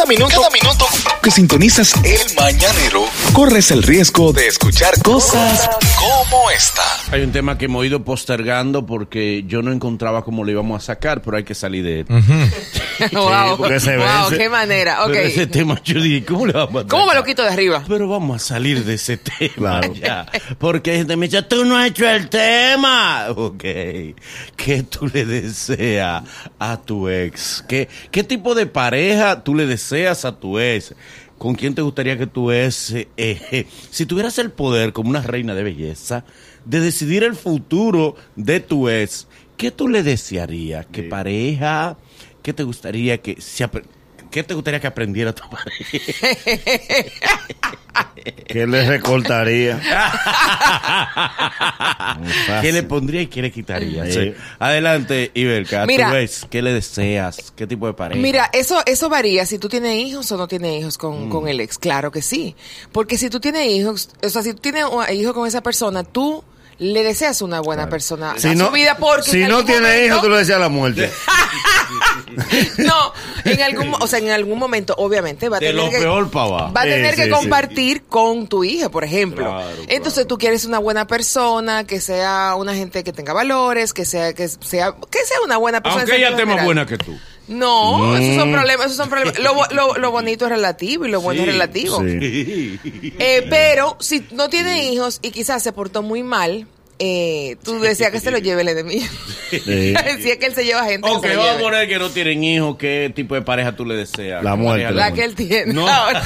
Cada minuto, cada minuto que sintonizas el mañanero, corres el riesgo de escuchar cosas como esta. Hay un tema que hemos ido postergando porque yo no encontraba cómo lo íbamos a sacar, pero hay que salir de él. wow, porque se wow, qué manera. Ok. Pero ese tema yo dije, ¿cómo lo vamos a ¿Cómo me lo quito de arriba? Pero vamos a salir de ese tema Claro. ya. Porque hay gente que me dice, tú no has hecho el tema. Ok. ¿Qué tú le deseas a tu ex? ¿Qué, ¿Qué tipo de pareja tú le deseas a tu ex? ¿Con quién te gustaría que tu ex, eh, eh, si tuvieras el poder como una reina de belleza, de decidir el futuro de tu ex, ¿qué tú le desearías? ¿Qué pareja? ¿Qué te gustaría que se apre- ¿Qué te gustaría que aprendiera tu pareja? ¿Qué le recortaría? ¿Qué le pondría y qué le quitaría? Sí. Sí. Adelante, Iberca. Mira. ¿Tú ves qué le deseas? ¿Qué tipo de pareja? Mira, eso, eso varía si tú tienes hijos o no tienes hijos con, Mm. con el ex. Claro que sí. Porque si tú tienes hijos, o sea, si tú tienes un hijo con esa persona, tú le deseas una buena persona Si a no, su vida porque si no tiene momento- hijos, tú le decías la muerte. no, en algún, o sea, en algún momento, obviamente, va a tener lo que, va a tener que compartir con tu hija, por ejemplo. Claro, Entonces claro. tú quieres una buena persona, que sea una gente que tenga valores, que sea, que sea, que sea una buena persona. Aunque ella esté más buena que tú. No, esos Mm. son problemas, esos son problemas. Lo, lo, lo bonito es relativo y lo bueno Sí, es relativo. Sí. Eh, pero si no tiene hijos y quizás se portó muy mal, eh, tú decías que se lo lleve el enemigo. Sí. si es que él se lleva gente. que Ok, vamos a poner que no tienen hijos. ¿Qué tipo de pareja tú le deseas? La ¿Qué muerte, la que él tiene. No. ahora.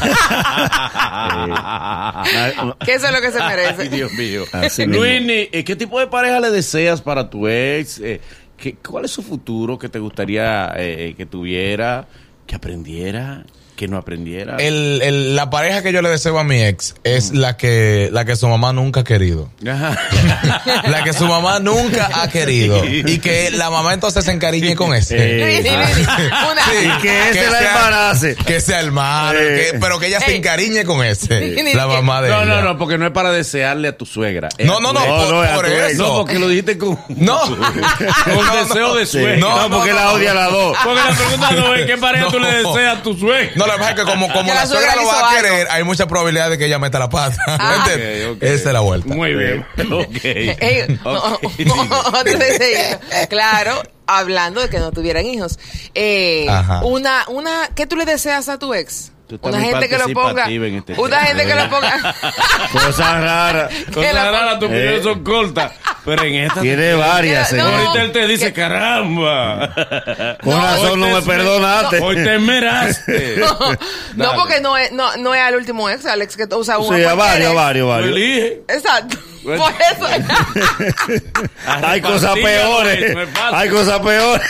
Que eso es lo que se merece. Ay, Dios mío. Luini, ¿qué tipo de pareja le deseas para tu ex? Eh, ¿qué- ¿Cuál es su futuro que te gustaría eh, que tuviera? Que aprendiera, que no aprendiera. El, el- la pareja que yo le deseo a mi ex es la que la que su mamá nunca ha querido. Ajá. La que su mamá nunca ha querido. Y que la mamá entonces se encariñe con ese. Eh, Una- Y que ese la sea- embarace. Que sea el malo, Eh. que- pero que ella se encariñe con ese. La mamá de No, ella. no, no, porque no es para desearle a tu suegra. es No, no, no. No, por, no, por eso. No, porque lo dijiste con, No. con No, deseo no. de Sí. suegra. No, No, porque no, la no. odia a las dos. Porque la pregunta no es qué pareja tú le deseas a tu suegra. No, la verdad es que como, como Que la, la suegra suegra lo va a algo. querer, hay mucha probabilidad de que ella meta la pata. Ah. ¿Me entiendes? Ok, ok. Esa es la vuelta. Muy bien. Ok. Ey, Ok. otro deseo. claro, hablando de que no tuvieran hijos. Eh, Ajá. una, una, ¿qué tú le deseas a tu ex? Tú Una gente que lo ponga. este Una tema. gente que lo ponga. Cosas raras. Cosas raras, tus opiniones Eh. son cortas. Pero en esta. Tiene varias, No. señor. Ahorita él te dice, caramba. Con No, razón Hoy no te me esmer- perdonaste. Hoy te esmeraste. No, no porque no es, no, no es al último ex, Alex, que usa uno. Sí, a varios, varios, varios. elige. Exacto. Por eso. A Hay cosas peores. Hay cosas peores.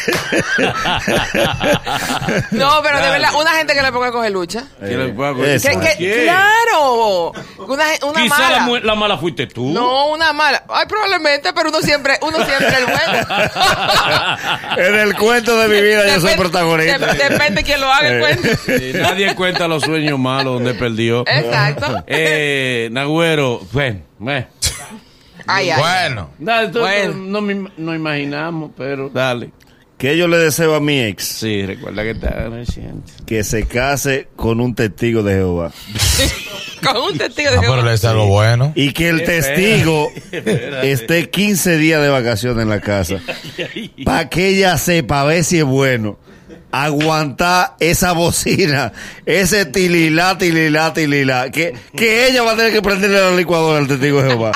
No, pero de verdad, una gente que le ponga a coger lucha. Que le pueda coger. Eso. Que, que- ¿Quién? claro. Una, una Quizá mala. la, mala fuiste tú. No, una mala. Ay, probablemente, pero uno siempre, uno siempre es el bueno. En el cuento de mi vida yo soy protagonista. dep- depende quién lo haga el Eh. cuento. Sí, nadie cuenta los sueños malos donde perdió. Exacto. Eh, Nagüero, bueno, bueno. Ay, ay. Bueno. Dale, tú- Bueno. No, me- no imaginamos, pero dale. Que yo le deseo a mi ex Sí, recuerda que está reciente. que se case con un testigo de Jehová. Con un testigo de Ah, pero Jehová. le deseo algo bueno. Y que el testigo espérate. esté 15 días de vacaciones en la casa. Para que ella sepa, a ver si es bueno. Aguantar esa bocina, ese tililá, tililá, tililá. Que, que ella va a tener que prenderle la licuadora al testigo de Jehová.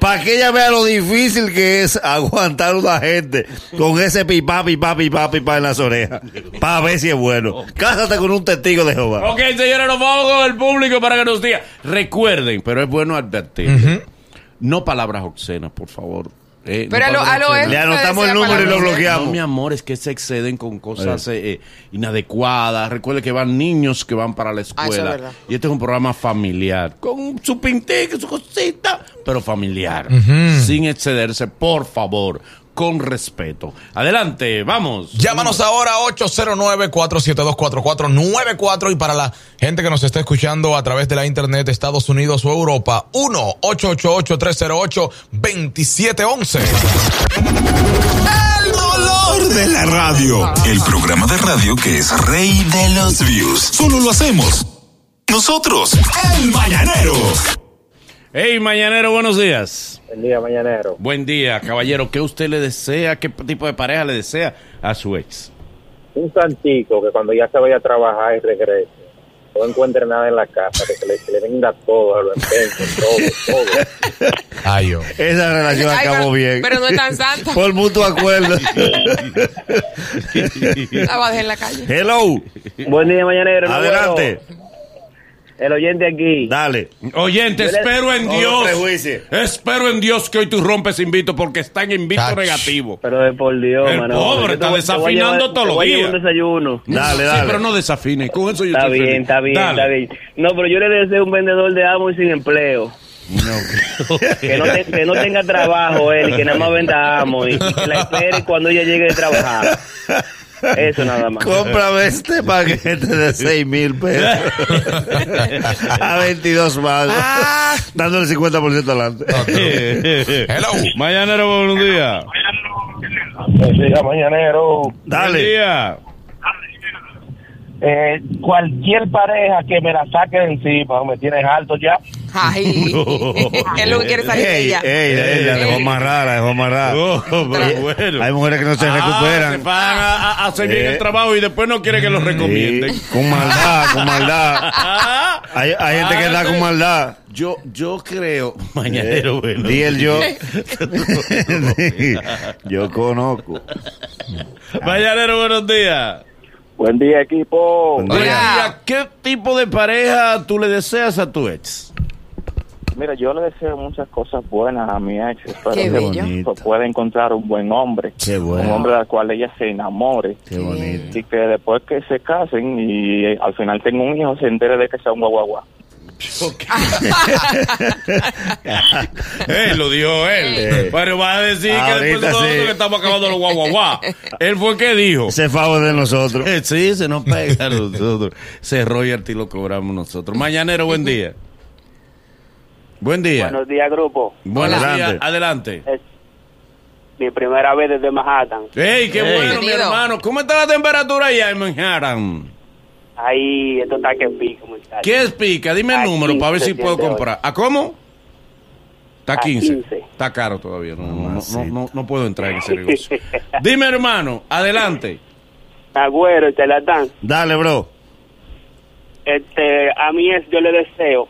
Para que ella vea lo difícil que es aguantar una gente con ese pipá, pipá, pipá, pipá en las orejas. Para ver si es bueno. Cásate con un testigo de Jehová. Ok, señores, nos vamos con el público para que nos diga. Recuerden, pero es bueno advertir. No palabras obscenas, por favor. Eh, no Pero a lo, a lo él Le anotamos el número y lo bloqueamos. No, mi amor, es que se exceden con cosas eh, eh, inadecuadas. Recuerde que van niños que van para la Ah, eso es escuela. y este es un programa familiar. Con su pintique, su cosita, pero familiar. Sin excederse, por favor. Con respeto. Adelante, vamos. Llámanos ahora 809-472-4494 y para la gente que nos está escuchando a través de la internet, Estados Unidos o Europa, 1-888-308-2711. El dolor de la radio. El programa de radio que es rey de los views. Solo lo hacemos nosotros, el Mañanero. Hey, mañanero, buenos días. Buen día, mañanero. Buen día, caballero. ¿Qué usted le desea? ¿Qué tipo de pareja le desea a su ex? Un santico que cuando ya se vaya a trabajar y regrese, no encuentre nada en la casa, que se le, que le venda todo, lo empeño, todo, todo. Ay, yo. Esa relación Ay, acabó pero- bien. Pero no es tan santa. Por mutuo acuerdo. La va a dejar en la calle. Hello. Buen día, mañanero. Adelante. bueno, el oyente aquí. Dale. Oyente, espero en Dios. Espero en Dios que hoy tú rompes invito porque está en invito negativo. Pero de por Dios, El mano. pobre te está te desafinando todos te los días. un desayuno. Dale, Sí, dale. pero no desafine. Con eso yo Está estoy bien, feliz. está bien, Dale. está bien. No, pero yo le deseo un vendedor de amo y sin empleo. que, no te- que no tenga trabajo él y que nada más venda amo y, y que la espere cuando ella llegue de trabajar. Eso nada más. Cómprame este paquete de 6 mil pesos. a 22 más. Dándole 50% adelante. Hello. Mañanero, buenos días. Buen día, mañanero. Buen Dale. día. Eh, cualquier pareja que me la saque de encima, me tienes alto ya. Ay. Él lo que quiere salir de ella. ey, ey, la dejó más rara, la dejó más rara. Oh, bueno. Hay mujeres que no se Ah, recuperan. Se van a, a hacer bien Eh. el trabajo y después no quieren que lo recomienden. Sí, con maldad, con maldad. Hay, hay gente que da con maldad. Yo, yo creo, mañanero, bueno. Di el yo. yo conozco. Mañanero, buenos días. Buen día, equipo. Buen día. ¿Qué tipo de pareja tú le deseas a tu ex? Mira, yo le deseo muchas cosas buenas a mi ex. Espero Qué que pueda encontrar un buen hombre. Qué bueno. Un hombre del cual ella se enamore. Qué bonito. Y que después que se casen y al final tenga un hijo, se entere de que sea un guaguaguá. Él lo dijo él. Eh. Pero va a decir que después de sí. que estamos acabando los guau guau guau. Él fue el que dijo. Ese favor de nosotros. Eh, Sí, se nos pega a nosotros. Ese royalty lo cobramos nosotros. Mañanero, buen día. Buen día. Buenos días, grupo. Buenos Adelante. días. Adelante. Es mi primera vez desde Manhattan. ¡Ey, qué Ey. bueno, mi hermano! ¿Cómo está la temperatura allá en Manhattan? Ahí, esto está que pico, muchachos. ¿Qué es pica? Dime el A número para ver si 15 puedo comprar. ¿A cómo? Está A 15. 15. Está caro todavía. No, no, no, no, no puedo entrar en ese negocio. Dime, hermano. Adelante. Agüero, charlatán. Dale, bro. Este, a mí es, yo le deseo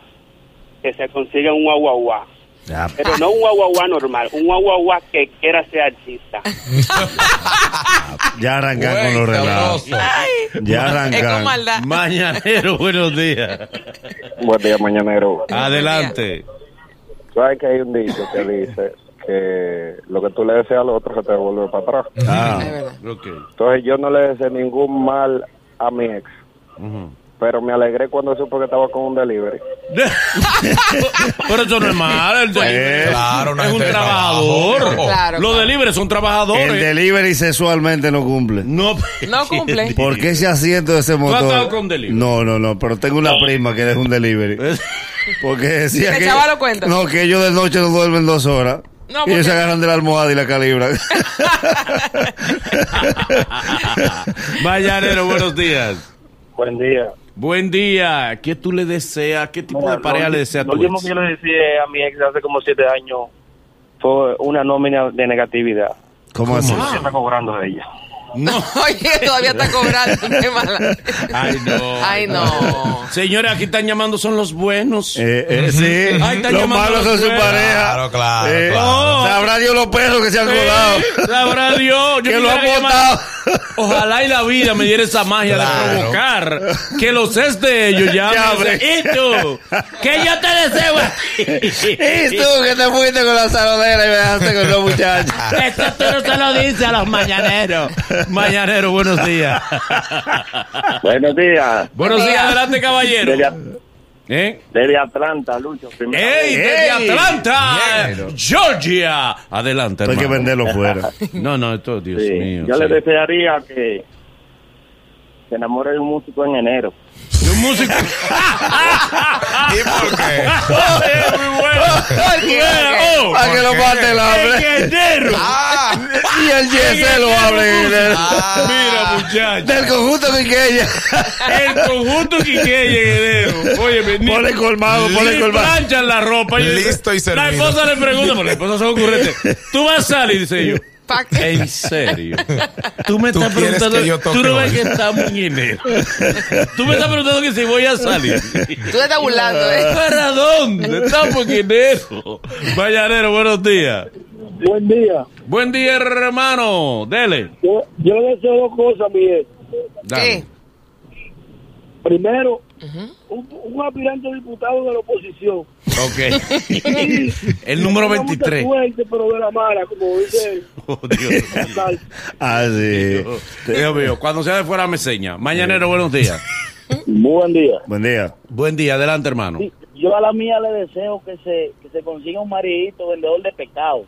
que se consiga un guaguaguá. Ya, Pero no un guaguaguá normal, un guaguaguá que quiera ser artista. ya arrancan con los relatos. Ya arrancan. maldad. Mañanero, buenos días. Buen día, mañanero. Adelante. ¿Sabes que hay un dicho que dice que lo que tú le deseas al otro se te devuelve para atrás? Ah. Entonces yo no le deseé ningún mal a mi ex, Ujú. Pero me alegré cuando supo que estaba con un delivery. Pero eso no es malo. El delivery Claro, es un trabajador. trabajo. Claro, Los claro. delivery son trabajadores. el delivery sexualmente no cumple. No, No cumple. ¿Por qué ese asiento de ese has motor? estado con delivery? No, no, no, pero tengo una prima que deja un delivery. Porque decía ¿Te que. echaba los cuentos? No, que ellos de noche no duermen dos horas. No, y ellos se agarran de la almohada y la calibran. Mañanero, buenos días. Buen día. Buen día. ¿Qué tú le deseas? ¿Qué tipo de pareja le deseas a Lo último que yo le decía a mi ex hace como siete años fue una nómina de negatividad. ¿Cómo así? ¿Qué está cobrando de ella? No. Oye, todavía está cobrando. Qué mala. Ay, no. Ay, no. Señores, aquí están llamando, son los buenos. Eh, eh, sí, Ay, están los llamando malos son su pareja. Claro, claro, Eh, claro. Sabrá Dios los perros que se han colado. Eh, Sabrá Dios. Yo que lo han botado. Ojalá y la vida me diera esa magia Claro. de provocar que los es de ellos ya. ¿Y tú? Que yo te deseo. a ti. Y tú que te fuiste con la saludera y me dejaste con los muchachos. Esto tú no se lo dices a los mañaneros. Mañaneros, buenos días. Buenos días. buenos días, adelante, caballero. Desde, ¿Eh? desde Atlanta, Lucho. primera ¡Ey, vez. desde ¡Ey! Atlanta! ¡Georgia! Adelante, Hay que hermano. venderlo fuera. No, no, esto, Dios Sí, mío. Yo sí. le desearía que, se enamore de un músico en enero. De un músico. ¿Y por qué? Oye, muy bueno. Oh, Para que lo mate el hambre. Ah, Y el YS lo hable en enero. Mira, muchacho. Del conjunto Quiqueya. El conjunto Quiqueya en enero. Oye, ni, Ponle colmado, ponle ni colmado. planchan la ropa. Listo y La servido. esposa le pregunta, porque la esposa son ocurrentes. Tú vas a salir, dice yo. ¿Pa' qué? En serio. Tú me ¿Tú estás preguntando. que yo toque tú no ves que estamos en enero. Tú me estás preguntando que si voy a salir. Tú estás burlando, ¿eh? ¿Para dónde? Estamos en enero. Mañanero, buenos días. Buen día. Buen día, hermano. Dele. Yo, yo le deseo dos cosas, Miguel. Dale. ¿Qué? Primero, un, un aspirante diputado de la oposición. Ok. El número Tenga mucha 23. suerte, pero de la mala, como dice Oh, Dios. Ah, sí. Dios mío, cuando sea de fuera me seña. Mañanero, buenos días. Muy buen día. Buen día. Buen día, adelante, hermano. Sí, Yo a la mía le deseo que se, que se consiga un maridito vendedor de pescado.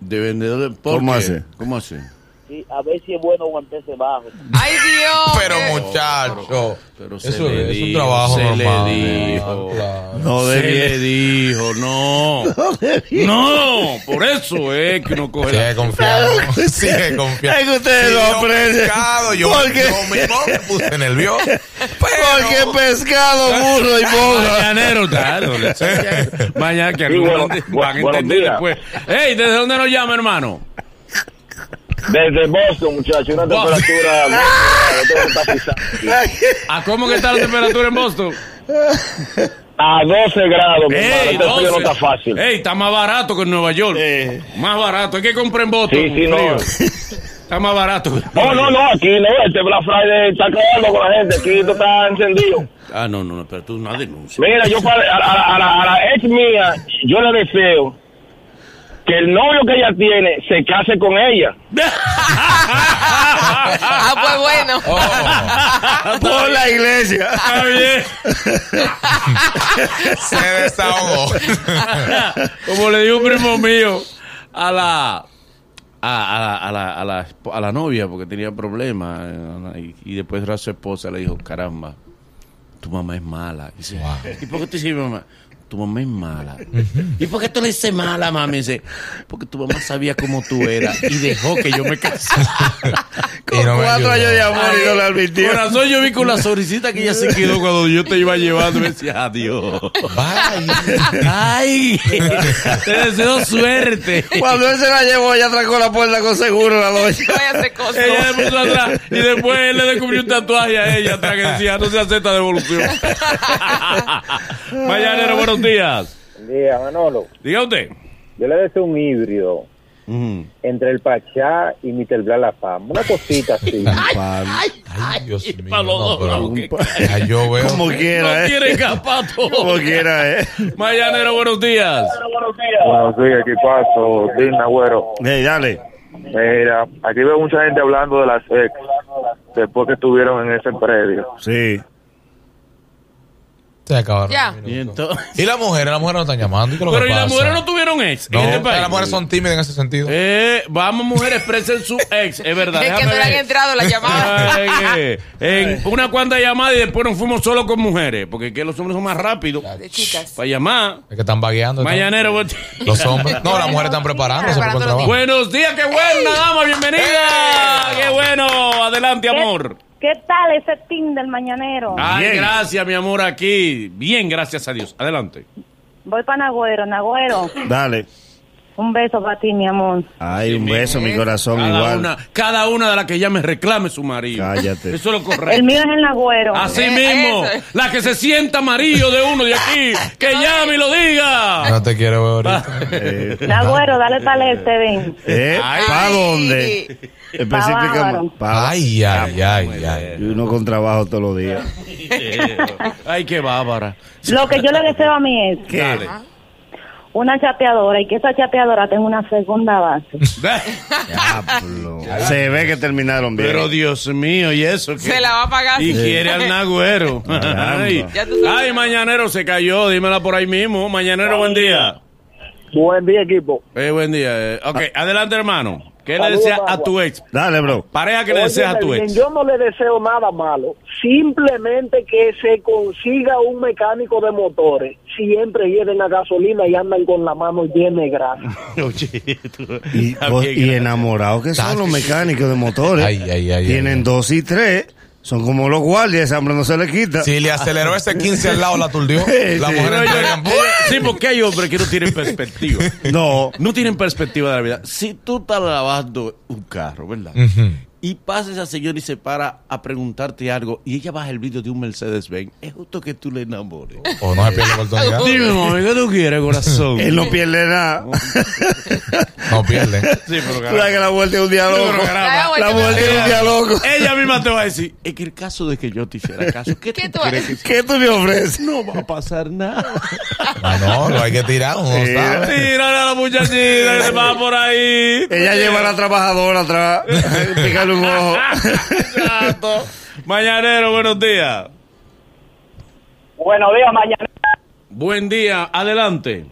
De vendedor de... ¿por ¿Cómo qué? hace? ¿Cómo hace? Sí, a ver si es bueno aguantarse bajo. ¡Ay, Dios! pero muchacho. Pero se Eso le es un dijo, trabajo se normal. le dijo. Claro. No se le dijo, no. No, por eso es que uno coge. Sigue confiando. Sigue confiando. Es que ustedes Sí, lo yo aprecian. pescado, Yo, Porque- yo mismo me puse nervioso. Porque pescado, burro y monja. Mañanero. Mañana que Sí, algunos bueno, van a entender después. Ey, ¿desde dónde nos llama, hermano? Desde Boston, muchachos, una temperatura... no. ¿A cómo que está la temperatura en Boston? A 12 grados, mi hermano. Ey, Este frío no 12. está fácil. Ey, está más barato que en Nueva York. Eh. Más barato. Hay que comprar en Boston. Sí, sí, no. Está más barato. No, no, no, aquí no, este Black Friday está acabando con la gente, aquí esto está encendido. Ah, no, no, no, pero tú una denuncia. Mira, yo para, a, a- a la, a la ex mía, yo le deseo que el novio que ella tiene se case con ella. Ah, pues bueno. Oh, Por la iglesia. Está bien. se desahogó. Como le dijo un primo mío a la a, a la, a, la, a, la, a la novia porque tenía problemas eh, y, y después a su esposa le dijo, caramba, tu mamá es mala. Y dice, ¿y por qué te dices mamá? Tu mamá es mala. ¿Y por qué tú le dices mala, mami? Dice, porque tu mamá sabía cómo tú eras y dejó que yo me casara. No me Cuatro años de amor y no le advirtió. Corazón, yo vi con la sonrisita que ella se quedó cuando yo te iba llevando. Me decía, adiós. Vaya. Ay, te deseo suerte. Cuando él se la llevó, ella trancó la puerta con seguro la noche. Ella le puso atrás y después él le descubrió un tatuaje a ella atrás que decía no se acepta devolución. Mañanero, buenos días. Día, Manolo. Diga usted. Yo le deseo un híbrido entre el Pachá y Mr. Bla La Fama. Una cosita así. Ay, Dios mío. pa' los no, pero- no, que- yo veo. Como No quiera, ¿eh? quiere escapar todo. Como quiera, ¿eh? Mañanero, buenos días. Buenos días, equipazo. Digna, güero. Hey, dale. Mira, aquí veo mucha gente hablando de las ex después que estuvieron en ese predio. Sí. Se acabaron. Ya. los Y minutos. entonces- Y las mujeres, las mujeres no están llamando. ¿y qué es lo Pero que y las pasa? mujeres no tuvieron ex No, en este país. las mujeres son tímidas en ese sentido. Eh, vamos, mujeres, expresen su ex, es verdad. Es que déjame no le han ver. entrado la llamada. Ay, que en una cuanta llamadas y después nos fuimos solo con mujeres, porque que los hombres son más rápidos De chicas. para llamar. Es que están vagueando. Mañanero, Los hombres. No, las mujeres están preparándose por el Preparando trabajo. buenos días, qué buena dama, bienvenida. Adelante, amor. ¿Qué tal ese team del mañanero? Ay, Bien. gracias, mi amor, aquí. Bien, gracias a Dios. Adelante. Voy para Nagüero, Nagüero. Dale. Un beso para ti, mi amor. Ay, un beso, mi corazón, Cada igual. una, cada una de las que llame reclame su marido. Cállate. Eso es lo El correcto. mío es el Nagüero. Así Eh, mismo, eso la que se sienta marido de uno de aquí, que llame y lo diga. No te quiero ver ahorita. Eh, Nagüero, dale para este, ven. ¿Eh? ¿Para dónde? Específicamente. Ay, ay, ay, ay. Y uno con trabajo todos los días. Ay, qué bárbara. Lo que yo le deseo a mí es Dale. una chapeadora y que esa chapeadora tenga una segunda base. Diablo. Se ve que terminaron bien. Pero Dios mío, ¿y eso qué? Se la va a pagar. Y quiere al nagüero. Ay, mañanero se cayó, dímela por ahí mismo. Mañanero, buen día. Buen día, equipo. Eh, buen día. eh. Ok, adelante, hermano. ¿Qué le deseas a tu ex? Dale, bro. Pareja que le deseas a tu ex. Yo no le deseo nada malo. Simplemente que se consiga un mecánico de motores. Siempre lleven a gasolina y andan con la mano llena de grasa. Oye, tú- Y, y enamorados que son los mecánicos de motores. Ay, ay, ay, Tienen ay. dos y tres. Son como los guardias, ese hambre no se le quita. Si le aceleró ese 15 al lado, la aturdió. Sí, La sí. mujer yo-. Sí, porque hay hombres que no tienen perspectiva. No. No tienen perspectiva de la vida. Si tú estás lavando un carro, ¿verdad? Ujú. Y pasa esa señora y se para a preguntarte algo y ella baja el vídeo de un Mercedes-Benz. Es justo que tú le enamores. O no se pierde la oportunidad. Dime, mami, ¿qué tú quieres, corazón? Él no pierde nada. No pierde. Sí, pero Tú sabes que la vuelta es un día loco. La vuelta es un día loco. Ella misma te va a decir, es que el caso de que yo te hiciera caso, ¿qué, ¿Qué tú crees que ¿Qué tú le ofreces? no va a pasar nada? Ah, no, lo hay que tirar, uno no Sí. sabe. Tírale a la muchachita que se va por ahí. Ella lleva a la trabajadora atrás. Exacto. Mañanero, buenos días. Buenos días, mañana. Buen día, adelante.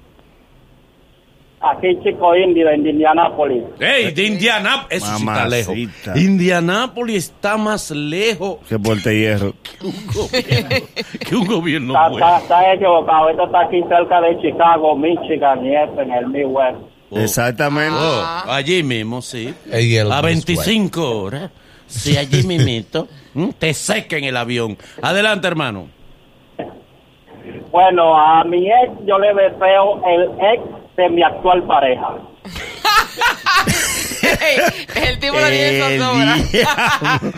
Aquí Chico Indy de Indianápolis. Ey, de Indianápolis. Eso sí está lejos. Indianápolis está más lejos Que porte hierro. que un gobierno, que un gobierno Está, bueno. está, está equivocado. Esto está aquí cerca de Chicago, Michigan y eso en el Midwest. Oh. Exactamente. Oh, allí mismo, sí. A 25 horas. Sí, allí mismito. ¿Mm? Te seca en el avión. Adelante, hermano. Bueno, a mi ex yo le deseo el ex de mi actual pareja. el tipo lo tiene zozobra.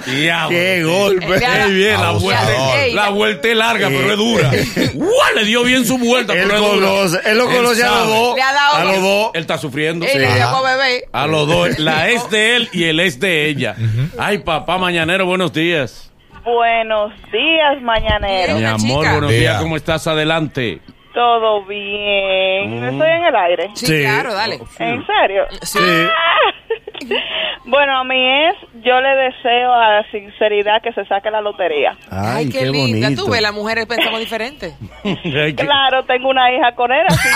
Diablo. Qué golpe. Qué bien, la vuelta, Ey, la vuelta es larga, pero es dura. ¡Guau! Le dio bien su vuelta, Él pero es dura. él lo conoce a los dos. Le ha dado A los dos. Él está sufriendo. Él le dio con bebé. A los dos. La es de él y el es de ella. Ay, papá mañanero, buenos días. Buenos días, mañanero. Mi amor, chica. buenos Día. días. ¿Cómo estás? Adelante. Todo bien. Estoy en el aire. Sí, Sí. claro, dale. ¿En serio? Sí. Bueno, a mí es, yo le deseo a la sinceridad que se saque la lotería. Ay, qué, linda. Tú ves, las mujeres pensamos diferente. Claro, tengo una hija con él, así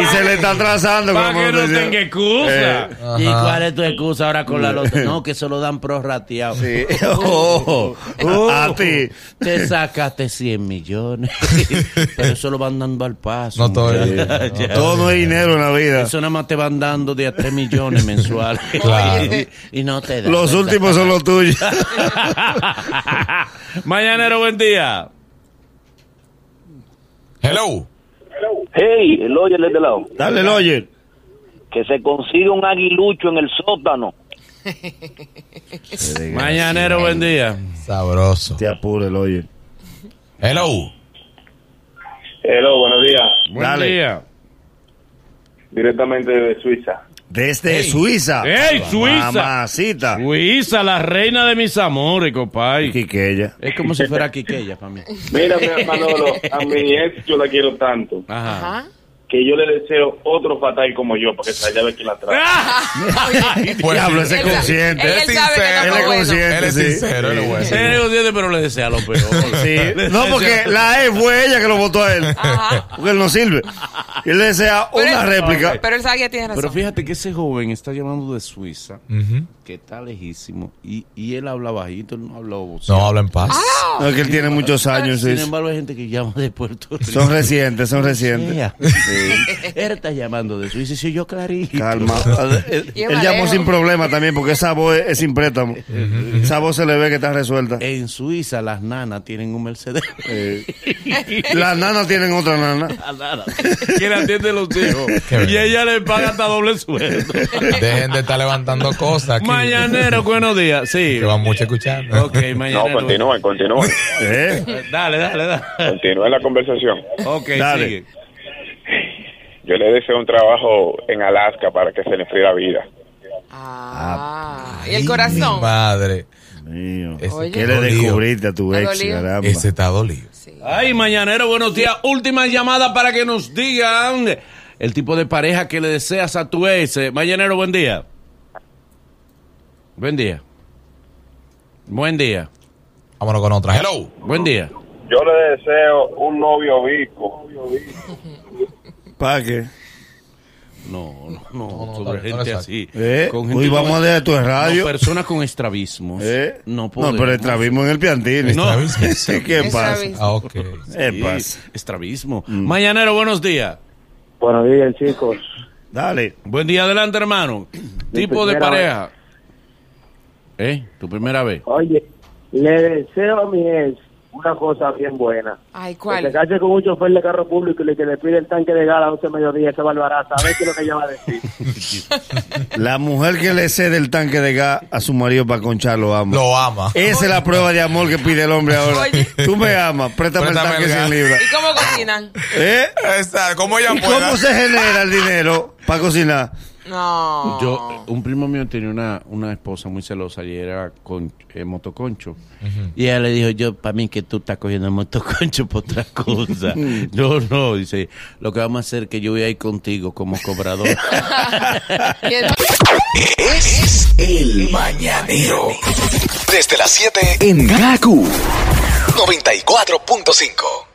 Y se le está atrasando. Para como que no tenga excusa. Eh. ¿Y cuál es tu excusa ahora con la lotería? No, que se lo dan prorrateado. Sí. Oh, Uh, a ti. Te sacaste 100 millones. Pero eso lo van dando al paso. No todo es- muchacha. no, Todo no es dinero en la vida. Eso nada más te van dando de a 3 millones mensuales. Claro. Y, y no te dan. Los últimos son los tuyos. Mañanero, buen día. Hello. Hey, el oye de este lado. Dale, Loyer. Que se consiga un aguilucho en el sótano. Mañanero, buen día. Sabroso. Te apure, Loyer. Hello. Hello, buenos días. Buen Dale. día. Directamente de Suiza. Desde Ey. Suiza. ¡Ey, Suiza! Mamacita. Suiza, la reina de mis amores, compadre. Quiqueya. Es como si fuera Quiqueya para mí. Mira, mi Manolo, a mi ex yo la quiero tanto Ajá. Ajá. Que yo le deseo otro fatal como yo, porque se ya ve quién la trae. Pues Diablo, sí. ese Él- consciente. él Es sabe que sincero. Él es bueno. consciente. Él es sí. sincero, él es bueno. Es negociante, pero le desea lo peor. Sí. No, porque la E fue ella que lo votó a él. Ajá. Porque él no sirve. Y él le desea Pero una él- réplica. Pero él sabe que tiene razón. Pero fíjate que ese joven está llamando de Suiza, que está lejísimo, y, y él habla bajito, él no habla. No habla en paz. No, es que él tiene muchos años. Sin sí. embargo, hay gente que llama de Puerto Rico. Son recientes, son recientes. Ea. Él está llamando de Suiza y soy yo clarito. Calma. Él, llamó sin problema también porque esa voz es, es sin préstamo. Esa voz se le ve que está resuelta. En Suiza las nanas tienen un Mercedes. Eh, las nanas tienen otra nana. Las nanas. Que le atiende los hijos. Y ella le paga hasta doble sueldo. Dejen de estar levantando cosas aquí. Mañanero, buenos días. Sí. Que van mucho escuchando. Ok, mañanero. continúen, continúen. ¿Eh? Dale, dale, dale. Continúen la conversación. Ok, Dale. sigue. Yo le deseo un trabajo en Alaska para que se le enfríe la vida. Ah. Y el Mi corazón. madre. Mío. Ese Oye. ¿Qué le descubriste a tu ex? Ese está dolido. Sí. Ay, mañanero, buenos días. Última llamada para que nos digan el tipo de pareja que le deseas a tu ex. Eh, Mañanero, buen día. Buen día. Buen día. Vámonos con otra. Hello. Buen día. Yo le deseo un novio vico. ¿Para qué? No, no, no, no, sobre no gente así. Eh, Con hoy vamos a dejar tu radio. No, personas con estrabismos. ¿Eh? No No, podemos. pero estrabismo en el piantini. No. ¿Qué pasa? Estrabismo. Ah, ok. ¿Qué Sí, pasa? Estrabismo. Mañanero, buenos días. Buenos días, chicos. Dale. Buen día, adelante, hermano. Tipo de pareja. ¿Eh? ¿Tu primera vez? Oye, le deseo a mi ex una cosa bien buena. Ay, Que se ¿cuál? calle con un chofer de carro público y le- que le pide el tanque de gas a las 11 de mediodía, ese barbaraza. A ver qué es lo que ella va a decir. La mujer que le cede el tanque de gas a su marido para conchar lo ama. Lo ama. Esa es la prueba de amor que pide el hombre ahora. Oye. Tú me amas, préstame, Préstame el tanque. 100 libras. ¿Y cómo cocinan? ¿Eh? Esa, ¿Cómo ella ¿Y pueda? cómo se genera el dinero para cocinar? No. Yo, un primo mío tenía una, una esposa muy celosa y era con eh, motoconcho. Y ella le dijo, yo, para mí que tú estás cogiendo motoconcho por otra cosa. no, no, dice, lo que vamos a hacer es que yo voy a ir contigo como cobrador. Es el mañanero. Desde las 7 en Gaku 94.5.